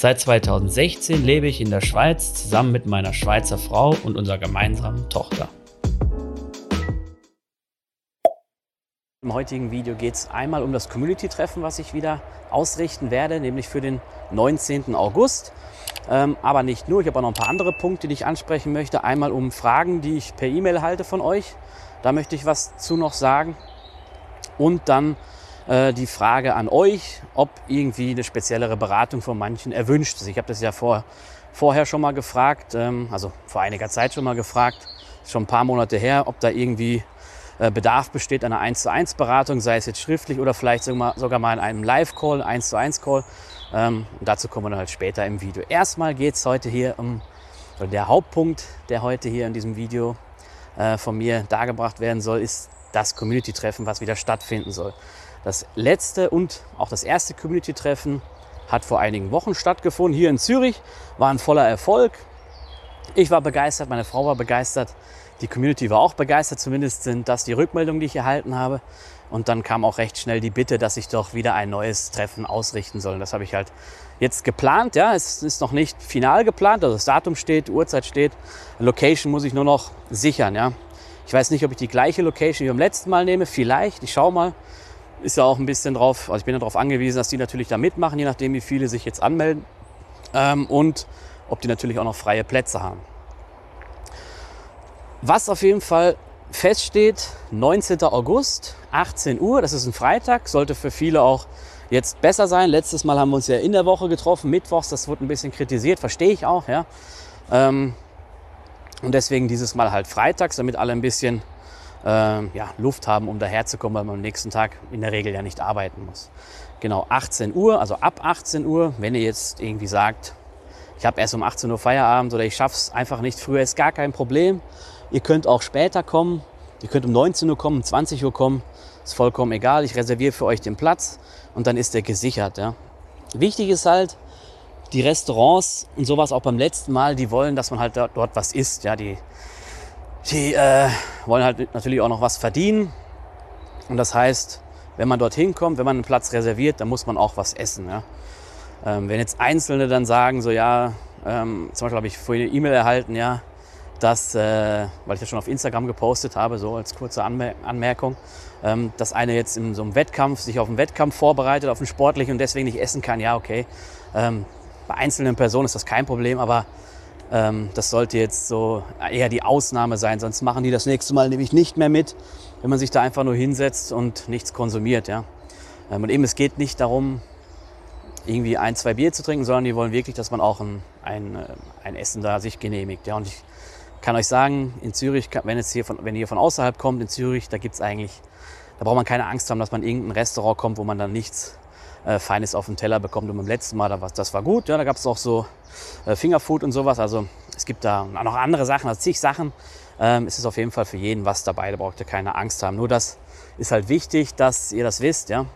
Seit 2016 lebe ich in der Schweiz zusammen mit meiner Schweizer Frau und unserer gemeinsamen Tochter. Im heutigen Video geht es einmal um das Community-Treffen, was ich wieder ausrichten werde, nämlich für den 19. August. Ähm, aber nicht nur, ich habe auch noch ein paar andere Punkte, die ich ansprechen möchte. Einmal um Fragen, die ich per E-Mail halte von euch. Da möchte ich was zu noch sagen. Und dann äh, die Frage an euch, ob irgendwie eine speziellere Beratung von manchen erwünscht ist. Ich habe das ja vor, vorher schon mal gefragt, ähm, also vor einiger Zeit schon mal gefragt, schon ein paar Monate her, ob da irgendwie äh, Bedarf besteht einer 1 zu 1 Beratung, sei es jetzt schriftlich oder vielleicht sogar mal in einem Live-Call, 1 zu 1 Call. Ähm, dazu kommen wir dann halt später im Video. Erstmal geht es heute hier um, oder der Hauptpunkt, der heute hier in diesem Video äh, von mir dargebracht werden soll, ist das Community-Treffen, was wieder stattfinden soll. Das letzte und auch das erste Community-Treffen hat vor einigen Wochen stattgefunden, hier in Zürich, war ein voller Erfolg. Ich war begeistert, meine Frau war begeistert. Die Community war auch begeistert, zumindest sind das die Rückmeldungen, die ich erhalten habe. Und dann kam auch recht schnell die Bitte, dass ich doch wieder ein neues Treffen ausrichten soll. Das habe ich halt jetzt geplant. Ja, es ist noch nicht final geplant, also das Datum steht, Uhrzeit steht. Location muss ich nur noch sichern. Ja, ich weiß nicht, ob ich die gleiche Location wie beim letzten Mal nehme. Vielleicht, ich schaue mal. Ist ja auch ein bisschen drauf, also ich bin ja darauf angewiesen, dass die natürlich da mitmachen, je nachdem, wie viele sich jetzt anmelden. Ähm, und ob die natürlich auch noch freie Plätze haben. Was auf jeden Fall feststeht, 19. August, 18 Uhr, das ist ein Freitag, sollte für viele auch jetzt besser sein. Letztes Mal haben wir uns ja in der Woche getroffen, mittwochs, das wurde ein bisschen kritisiert, verstehe ich auch, ja. Ähm, und deswegen dieses Mal halt freitags, damit alle ein bisschen ja, Luft haben, um daherzukommen, weil man am nächsten Tag in der Regel ja nicht arbeiten muss. Genau, 18 Uhr, also ab 18 Uhr, wenn ihr jetzt irgendwie sagt, ich habe erst um 18 Uhr Feierabend oder ich schaffe es einfach nicht früher, ist gar kein Problem. Ihr könnt auch später kommen. Ihr könnt um 19 Uhr kommen, um 20 Uhr kommen. Ist vollkommen egal. Ich reserviere für euch den Platz und dann ist der gesichert. Ja. Wichtig ist halt, die Restaurants und sowas auch beim letzten Mal, die wollen, dass man halt dort was isst. Ja, die die äh, wollen halt natürlich auch noch was verdienen. Und das heißt, wenn man dorthin kommt, wenn man einen Platz reserviert, dann muss man auch was essen. Ja. Ähm, wenn jetzt Einzelne dann sagen, so ja, ähm, zum Beispiel habe ich vorhin eine E-Mail erhalten, ja, dass, äh, weil ich das schon auf Instagram gepostet habe, so als kurze Anmer Anmerkung, ähm, dass einer jetzt in so einem Wettkampf sich auf einen Wettkampf vorbereitet, auf einen sportlichen und deswegen nicht essen kann. Ja, okay. Ähm, bei einzelnen Personen ist das kein Problem, aber ähm, das sollte jetzt so eher die Ausnahme sein, sonst machen die das nächste Mal nämlich nicht mehr mit, wenn man sich da einfach nur hinsetzt und nichts konsumiert. Ja? Ähm, und eben, es geht nicht darum, irgendwie ein, zwei Bier zu trinken, sondern die wollen wirklich, dass man auch ein, ein, äh, ein Essen da sich genehmigt. Ja? Und ich kann euch sagen, in Zürich, wenn, es hier von, wenn ihr von außerhalb kommt, in Zürich, da gibt es eigentlich, da braucht man keine Angst haben, dass man in irgendein Restaurant kommt, wo man dann nichts äh, Feines auf den Teller bekommt. Und beim letzten Mal, da war, das war gut, ja, da gab es auch so äh, Fingerfood und sowas. Also es gibt da noch andere Sachen, also zig Sachen. Ähm, es ist auf jeden Fall für jeden was dabei, da braucht ihr keine Angst haben. Nur das ist halt wichtig, dass ihr das wisst, ja.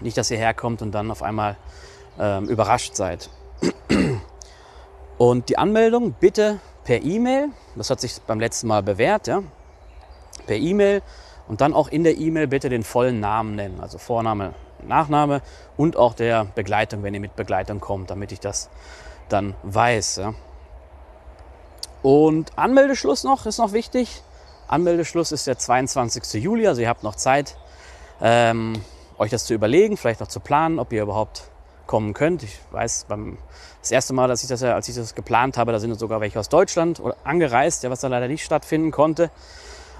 Nicht, dass ihr herkommt und dann auf einmal ähm, überrascht seid. Und die Anmeldung bitte per E-Mail, das hat sich beim letzten Mal bewährt, ja, per E-Mail und dann auch in der E-Mail bitte den vollen Namen nennen, also Vorname, Nachname und auch der Begleitung, wenn ihr mit Begleitung kommt, damit ich das dann weiß. Ja. Und Anmeldeschluss noch ist noch wichtig. Anmeldeschluss ist der 22. Juli, also ihr habt noch Zeit, ähm, euch das zu überlegen, vielleicht noch zu planen, ob ihr überhaupt kommen könnt. Ich weiß, beim, das erste Mal, dass ich das, als ich das geplant habe, da sind sogar welche aus Deutschland angereist, ja, was da leider nicht stattfinden konnte.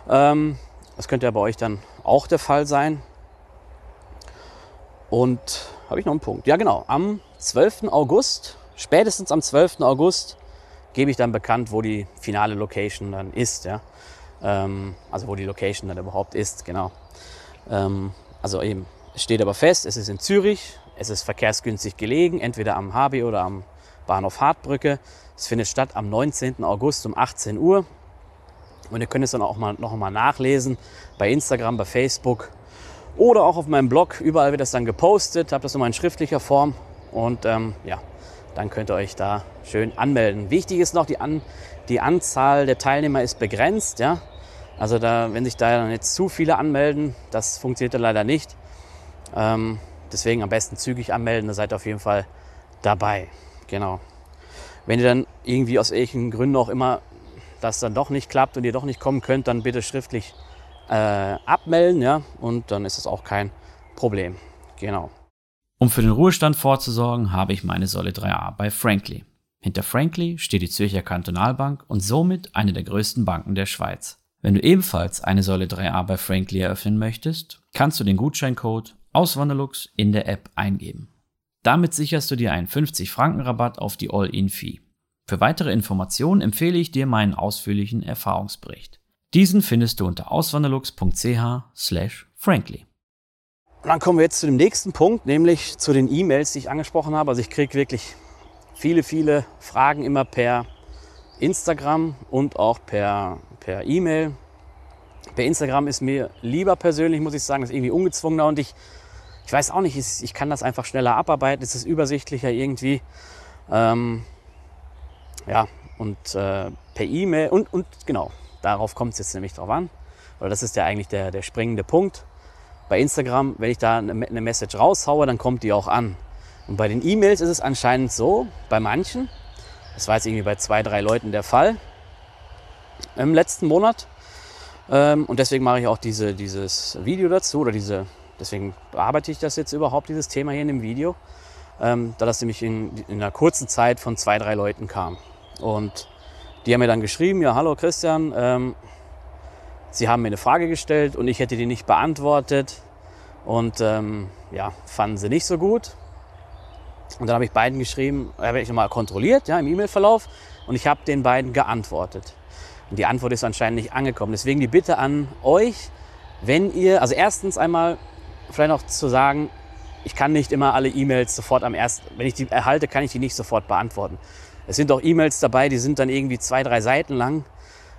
Ähm, das könnte ja bei euch dann auch der Fall sein. Und habe ich noch einen Punkt? Ja, genau. Am 12. August, spätestens am 12. August, gebe ich dann bekannt, wo die finale Location dann ist. Ja? Ähm, also wo die Location dann überhaupt ist, genau. Ähm, also eben, es steht aber fest, es ist in Zürich, es ist verkehrsgünstig gelegen, entweder am HB oder am Bahnhof Hartbrücke. Es findet statt am 19. August um 18 Uhr. Und ihr könnt es dann auch mal, noch mal nachlesen bei Instagram, bei Facebook oder auch auf meinem Blog. Überall wird das dann gepostet. Habt das nochmal in schriftlicher Form. Und ähm, ja, dann könnt ihr euch da schön anmelden. Wichtig ist noch, die, An die Anzahl der Teilnehmer ist begrenzt. Ja? Also da, wenn sich da jetzt zu viele anmelden, das funktioniert dann leider nicht. Ähm, deswegen am besten zügig anmelden, da seid ihr auf jeden Fall dabei. Genau. Wenn ihr dann irgendwie aus welchen Gründen auch immer das dann doch nicht klappt und ihr doch nicht kommen könnt, dann bitte schriftlich äh, abmelden, ja, und dann ist es auch kein Problem. Genau. Um für den Ruhestand vorzusorgen, habe ich meine Säule 3a bei Frankly. Hinter Frankly steht die Zürcher Kantonalbank und somit eine der größten Banken der Schweiz. Wenn du ebenfalls eine Säule 3a bei Frankly eröffnen möchtest, kannst du den Gutscheincode Auswanderlux in der App eingeben. Damit sicherst du dir einen 50 Franken Rabatt auf die All-In-Fee. Für weitere Informationen empfehle ich dir meinen ausführlichen Erfahrungsbericht. Diesen findest du unter auswanderlux.ch/frankly. Dann kommen wir jetzt zu dem nächsten Punkt, nämlich zu den E-Mails, die ich angesprochen habe. Also ich kriege wirklich viele, viele Fragen immer per Instagram und auch per, per E-Mail. Per Instagram ist mir lieber persönlich, muss ich sagen, ist irgendwie ungezwungener und ich, ich weiß auch nicht, ich kann das einfach schneller abarbeiten, es ist übersichtlicher irgendwie. Ähm, ja, und äh, per E-Mail und, und genau, darauf kommt es jetzt nämlich drauf an, weil das ist ja eigentlich der, der springende Punkt. Bei Instagram, wenn ich da eine, eine Message raushaue, dann kommt die auch an. Und bei den E-Mails ist es anscheinend so, bei manchen, das war jetzt irgendwie bei zwei, drei Leuten der Fall im letzten Monat. Ähm, und deswegen mache ich auch diese, dieses Video dazu oder diese, deswegen bearbeite ich das jetzt überhaupt, dieses Thema hier in dem Video, ähm, da das nämlich in, in einer kurzen Zeit von zwei, drei Leuten kam. Und die haben mir dann geschrieben, ja, hallo Christian, ähm, Sie haben mir eine Frage gestellt und ich hätte die nicht beantwortet. Und ähm, ja, fanden sie nicht so gut. Und dann habe ich beiden geschrieben, habe ich nochmal kontrolliert ja, im E-Mail-Verlauf und ich habe den beiden geantwortet. Und die Antwort ist anscheinend nicht angekommen. Deswegen die Bitte an euch, wenn ihr, also erstens einmal vielleicht noch zu sagen, ich kann nicht immer alle E-Mails sofort am ersten, wenn ich die erhalte, kann ich die nicht sofort beantworten. Es sind auch E-Mails dabei, die sind dann irgendwie zwei, drei Seiten lang.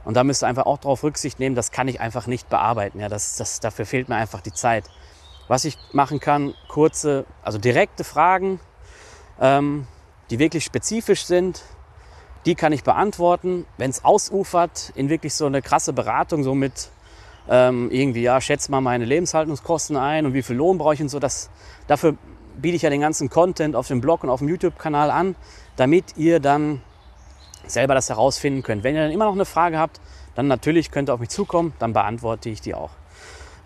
Und da müsst ihr einfach auch darauf Rücksicht nehmen, das kann ich einfach nicht bearbeiten. Ja, das, das, dafür fehlt mir einfach die Zeit. Was ich machen kann, kurze, also direkte Fragen, ähm, die wirklich spezifisch sind, die kann ich beantworten. Wenn es ausufert in wirklich so eine krasse Beratung, so mit ähm, irgendwie, ja, schätze mal meine Lebenshaltungskosten ein und wie viel Lohn brauche ich und so, das, dafür biete ich ja den ganzen Content auf dem Blog und auf dem YouTube-Kanal an damit ihr dann selber das herausfinden könnt. Wenn ihr dann immer noch eine Frage habt, dann natürlich könnt ihr auf mich zukommen, dann beantworte ich die auch.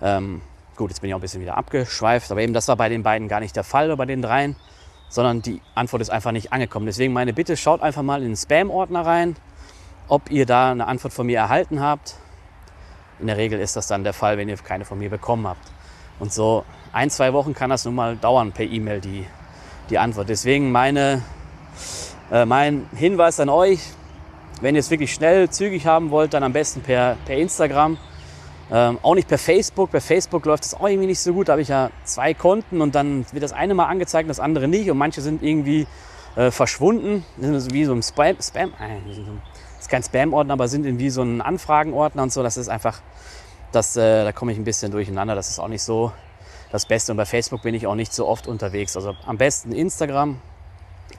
Ähm, gut, jetzt bin ich auch ein bisschen wieder abgeschweift, aber eben das war bei den beiden gar nicht der Fall, bei den dreien, sondern die Antwort ist einfach nicht angekommen. Deswegen meine Bitte, schaut einfach mal in den Spam-Ordner rein, ob ihr da eine Antwort von mir erhalten habt. In der Regel ist das dann der Fall, wenn ihr keine von mir bekommen habt. Und so ein, zwei Wochen kann das nun mal dauern per E-Mail, die, die Antwort. Deswegen meine äh, mein Hinweis an euch, wenn ihr es wirklich schnell, zügig haben wollt, dann am besten per, per Instagram. Ähm, auch nicht per Facebook. Bei Facebook läuft es auch irgendwie nicht so gut. Da habe ich ja zwei Konten und dann wird das eine mal angezeigt das andere nicht. Und manche sind irgendwie äh, verschwunden. Sind wie so ein Spam. Spam äh, ist kein Spam-Ordner, aber sind irgendwie so ein Anfragen-Ordner und so. Das ist einfach, das, äh, da komme ich ein bisschen durcheinander. Das ist auch nicht so das Beste. Und bei Facebook bin ich auch nicht so oft unterwegs. Also am besten Instagram,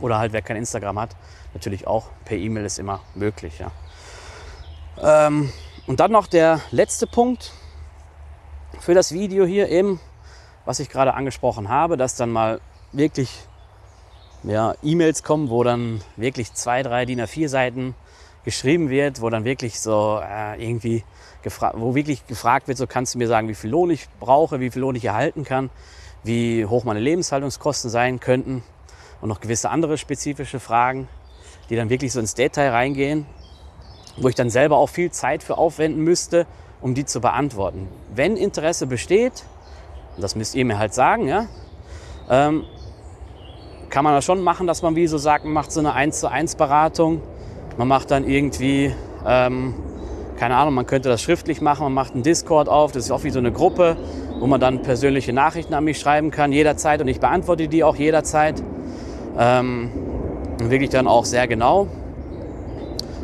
oder halt wer kein Instagram hat, natürlich auch per E-Mail ist immer möglich. Ja. Ähm, und dann noch der letzte Punkt für das Video hier eben, was ich gerade angesprochen habe, dass dann mal wirklich ja, E-Mails kommen, wo dann wirklich zwei, drei DIN A4 Seiten geschrieben wird, wo dann wirklich so äh, irgendwie wo wirklich gefragt wird, so kannst du mir sagen, wie viel Lohn ich brauche, wie viel Lohn ich erhalten kann, wie hoch meine Lebenshaltungskosten sein könnten und noch gewisse andere spezifische Fragen, die dann wirklich so ins Detail reingehen, wo ich dann selber auch viel Zeit für aufwenden müsste, um die zu beantworten. Wenn Interesse besteht, das müsst ihr mir halt sagen, ja, ähm, kann man das schon machen, dass man wie so sagt, macht so eine 1 zu 1 Beratung. Man macht dann irgendwie, ähm, keine Ahnung, man könnte das schriftlich machen, man macht einen Discord auf, das ist auch wie so eine Gruppe, wo man dann persönliche Nachrichten an mich schreiben kann, jederzeit und ich beantworte die auch jederzeit. Ähm, wirklich dann auch sehr genau.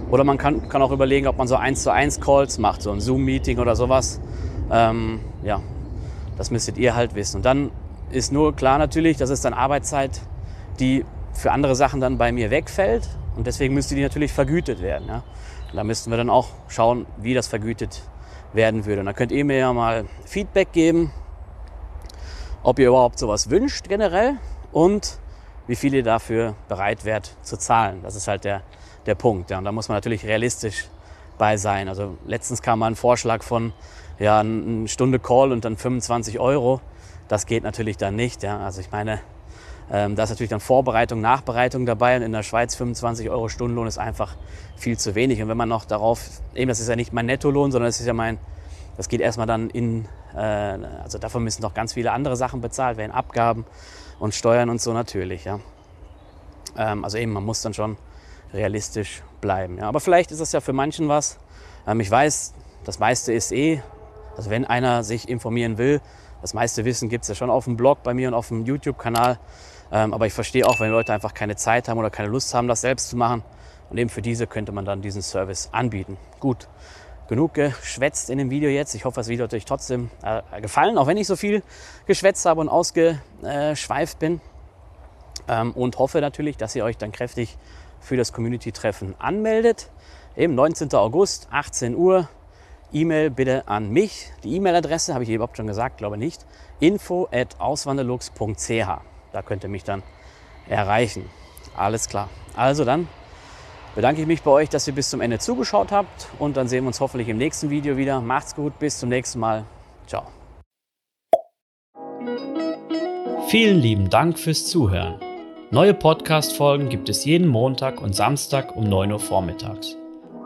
Oder man kann, kann auch überlegen, ob man so 1 zu 1 Calls macht, so ein Zoom-Meeting oder sowas. Ähm, ja, das müsstet ihr halt wissen. Und dann ist nur klar natürlich, das ist dann Arbeitszeit, die für andere Sachen dann bei mir wegfällt. Und deswegen müsste die natürlich vergütet werden. Ja? Da müssten wir dann auch schauen, wie das vergütet werden würde. Und da könnt ihr mir ja mal Feedback geben, ob ihr überhaupt sowas wünscht generell und wie viel ihr dafür bereit wärt zu zahlen. Das ist halt der, der Punkt. Ja. Und da muss man natürlich realistisch bei sein. Also letztens kam mal ein Vorschlag von ja, eine Stunde Call und dann 25 Euro. Das geht natürlich dann nicht. Ja. Also ich meine, ähm, da ist natürlich dann Vorbereitung, Nachbereitung dabei und in der Schweiz 25 Euro Stundenlohn ist einfach viel zu wenig. Und wenn man noch darauf, eben das ist ja nicht mein Nettolohn, sondern das ist ja mein, das geht erstmal dann in, äh, also davon müssen noch ganz viele andere Sachen bezahlt werden, Abgaben und Steuern und so natürlich. Ja. Ähm, also eben, man muss dann schon realistisch bleiben. Ja. Aber vielleicht ist das ja für manchen was. Ähm, ich weiß, das meiste ist eh, also wenn einer sich informieren will, das meiste Wissen gibt es ja schon auf dem Blog bei mir und auf dem YouTube-Kanal. Ähm, aber ich verstehe auch, wenn Leute einfach keine Zeit haben oder keine Lust haben, das selbst zu machen. Und eben für diese könnte man dann diesen Service anbieten. Gut, genug geschwätzt in dem Video jetzt. Ich hoffe, das Video hat euch trotzdem äh, gefallen, auch wenn ich so viel geschwätzt habe und ausgeschweift bin. Ähm, und hoffe natürlich, dass ihr euch dann kräftig für das Community-Treffen anmeldet. Eben 19. August, 18 Uhr. E-Mail bitte an mich. Die E-Mail-Adresse habe ich überhaupt schon gesagt, glaube nicht. info at auswanderlux.ch. Da könnt ihr mich dann erreichen. Alles klar. Also dann bedanke ich mich bei euch, dass ihr bis zum Ende zugeschaut habt und dann sehen wir uns hoffentlich im nächsten Video wieder. Macht's gut, bis zum nächsten Mal. Ciao. Vielen lieben Dank fürs Zuhören. Neue Podcast-Folgen gibt es jeden Montag und Samstag um 9 Uhr vormittags.